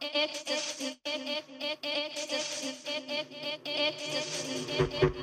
ecstasy ecstasy ecstasy ecstasy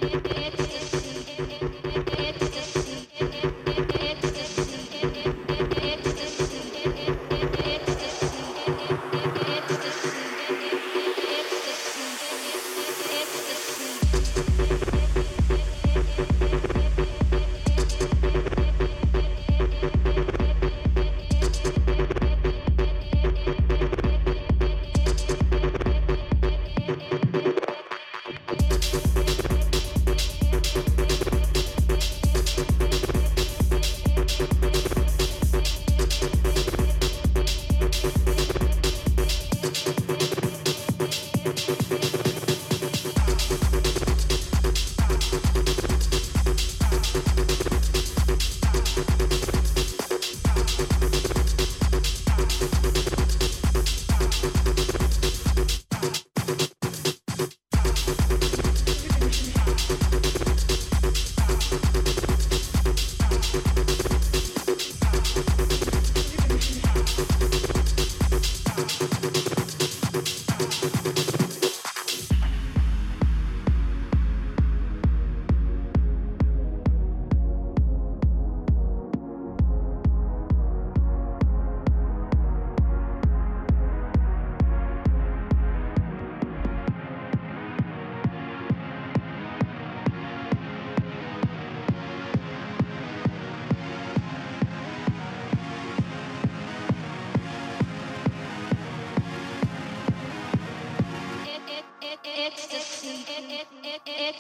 Thank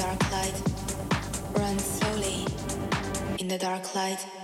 dark light. Run slowly in the dark light.